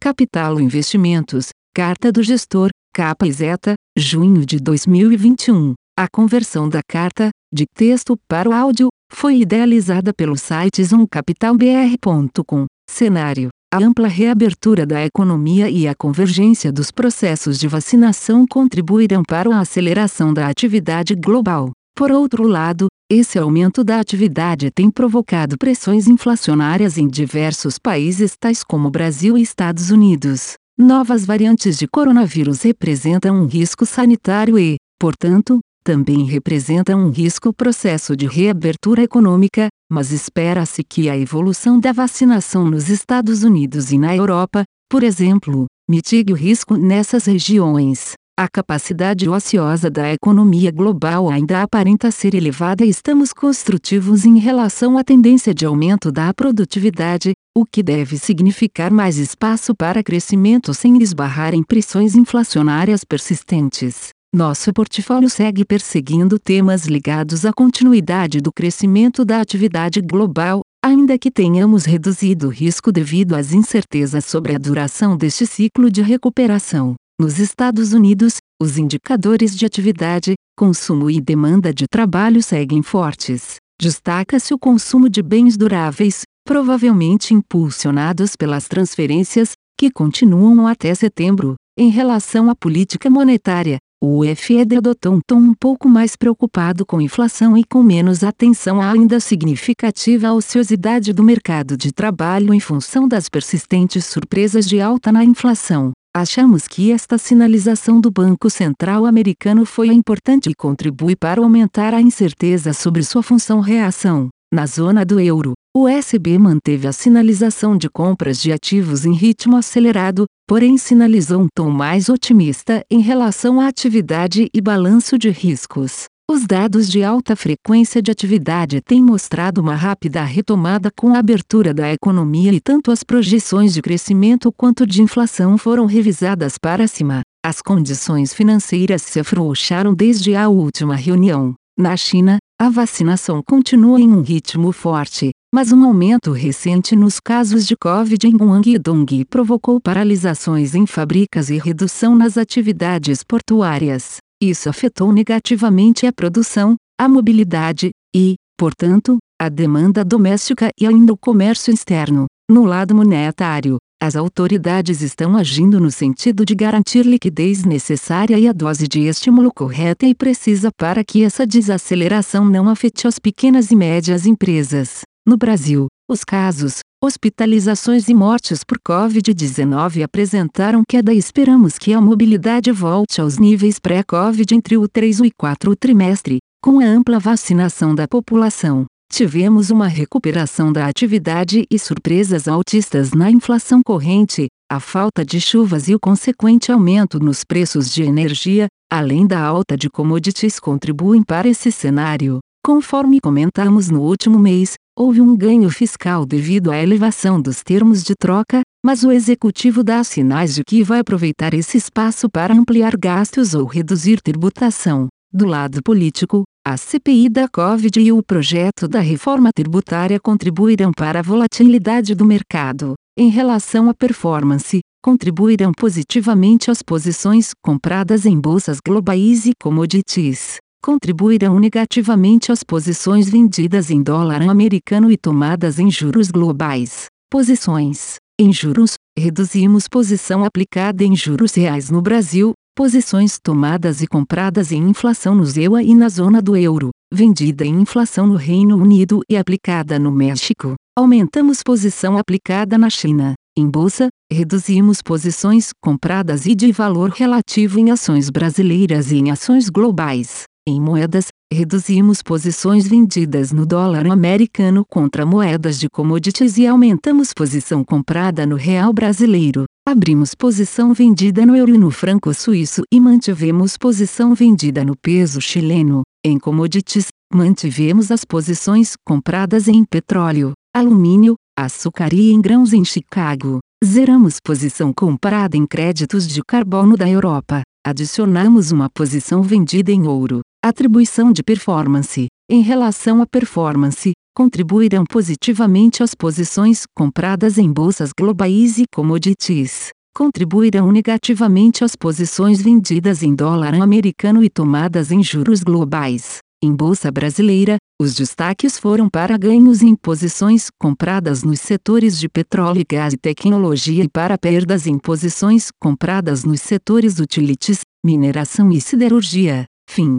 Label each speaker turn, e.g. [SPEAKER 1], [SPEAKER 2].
[SPEAKER 1] Capital Investimentos, Carta do Gestor, capa e zeta, junho de 2021. A conversão da carta, de texto para o áudio, foi idealizada pelo site zoomcapitalbr.com. Cenário: a ampla reabertura da economia e a convergência dos processos de vacinação contribuirão para a aceleração da atividade global. Por outro lado, esse aumento da atividade tem provocado pressões inflacionárias em diversos países tais como Brasil e Estados Unidos. Novas variantes de coronavírus representam um risco sanitário e, portanto, também representam um risco processo de reabertura econômica, mas espera-se que a evolução da vacinação nos Estados Unidos e na Europa, por exemplo, mitigue o risco nessas regiões. A capacidade ociosa da economia global ainda aparenta ser elevada e estamos construtivos em relação à tendência de aumento da produtividade, o que deve significar mais espaço para crescimento sem esbarrar em pressões inflacionárias persistentes. Nosso portfólio segue perseguindo temas ligados à continuidade do crescimento da atividade global, ainda que tenhamos reduzido o risco devido às incertezas sobre a duração deste ciclo de recuperação. Nos Estados Unidos, os indicadores de atividade, consumo e demanda de trabalho seguem fortes. Destaca-se o consumo de bens duráveis, provavelmente impulsionados pelas transferências, que continuam até setembro. Em relação à política monetária, o FED adotou um tom um pouco mais preocupado com inflação e com menos atenção à ainda significativa ociosidade do mercado de trabalho em função das persistentes surpresas de alta na inflação. Achamos que esta sinalização do Banco Central americano foi importante e contribui para aumentar a incerteza sobre sua função reação. Na zona do euro, o SB manteve a sinalização de compras de ativos em ritmo acelerado, porém sinalizou um tom mais otimista em relação à atividade e balanço de riscos. Os dados de alta frequência de atividade têm mostrado uma rápida retomada com a abertura da economia e tanto as projeções de crescimento quanto de inflação foram revisadas para cima. As condições financeiras se afrouxaram desde a última reunião. Na China, a vacinação continua em um ritmo forte, mas um aumento recente nos casos de Covid em Guangdong provocou paralisações em fábricas e redução nas atividades portuárias. Isso afetou negativamente a produção, a mobilidade e, portanto, a demanda doméstica e ainda o comércio externo. No lado monetário, as autoridades estão agindo no sentido de garantir liquidez necessária e a dose de estímulo correta e precisa para que essa desaceleração não afete as pequenas e médias empresas. No Brasil, os casos, hospitalizações e mortes por Covid-19 apresentaram queda e esperamos que a mobilidade volte aos níveis pré-Covid entre o 3 e 4 trimestre, com a ampla vacinação da população. Tivemos uma recuperação da atividade e surpresas altistas na inflação corrente, a falta de chuvas e o consequente aumento nos preços de energia, além da alta de commodities contribuem para esse cenário. Conforme comentamos no último mês, houve um ganho fiscal devido à elevação dos termos de troca, mas o executivo dá sinais de que vai aproveitar esse espaço para ampliar gastos ou reduzir tributação. Do lado político, a CPI da Covid e o projeto da reforma tributária contribuirão para a volatilidade do mercado. Em relação à performance, contribuirão positivamente as posições compradas em bolsas globais e commodities contribuirão negativamente às posições vendidas em dólar americano e tomadas em juros globais. Posições: em juros, reduzimos posição aplicada em juros reais no Brasil, posições tomadas e compradas em inflação no ZEUA e na zona do euro, vendida em inflação no Reino Unido e aplicada no México. Aumentamos posição aplicada na China. Em bolsa, reduzimos posições compradas e de valor relativo em ações brasileiras e em ações globais. Em moedas, reduzimos posições vendidas no dólar americano contra moedas de commodities e aumentamos posição comprada no real brasileiro. Abrimos posição vendida no euro e no franco suíço e mantivemos posição vendida no peso chileno. Em commodities, mantivemos as posições compradas em petróleo, alumínio, açúcar e em grãos em Chicago. Zeramos posição comprada em créditos de carbono da Europa. Adicionamos uma posição vendida em ouro. Atribuição de performance. Em relação à performance, contribuirão positivamente às posições compradas em bolsas globais e commodities, contribuirão negativamente às posições vendidas em dólar americano e tomadas em juros globais. Em bolsa brasileira, os destaques foram para ganhos em posições compradas nos setores de petróleo, gás e tecnologia e para perdas em posições compradas nos setores utilities, mineração e siderurgia. Fim.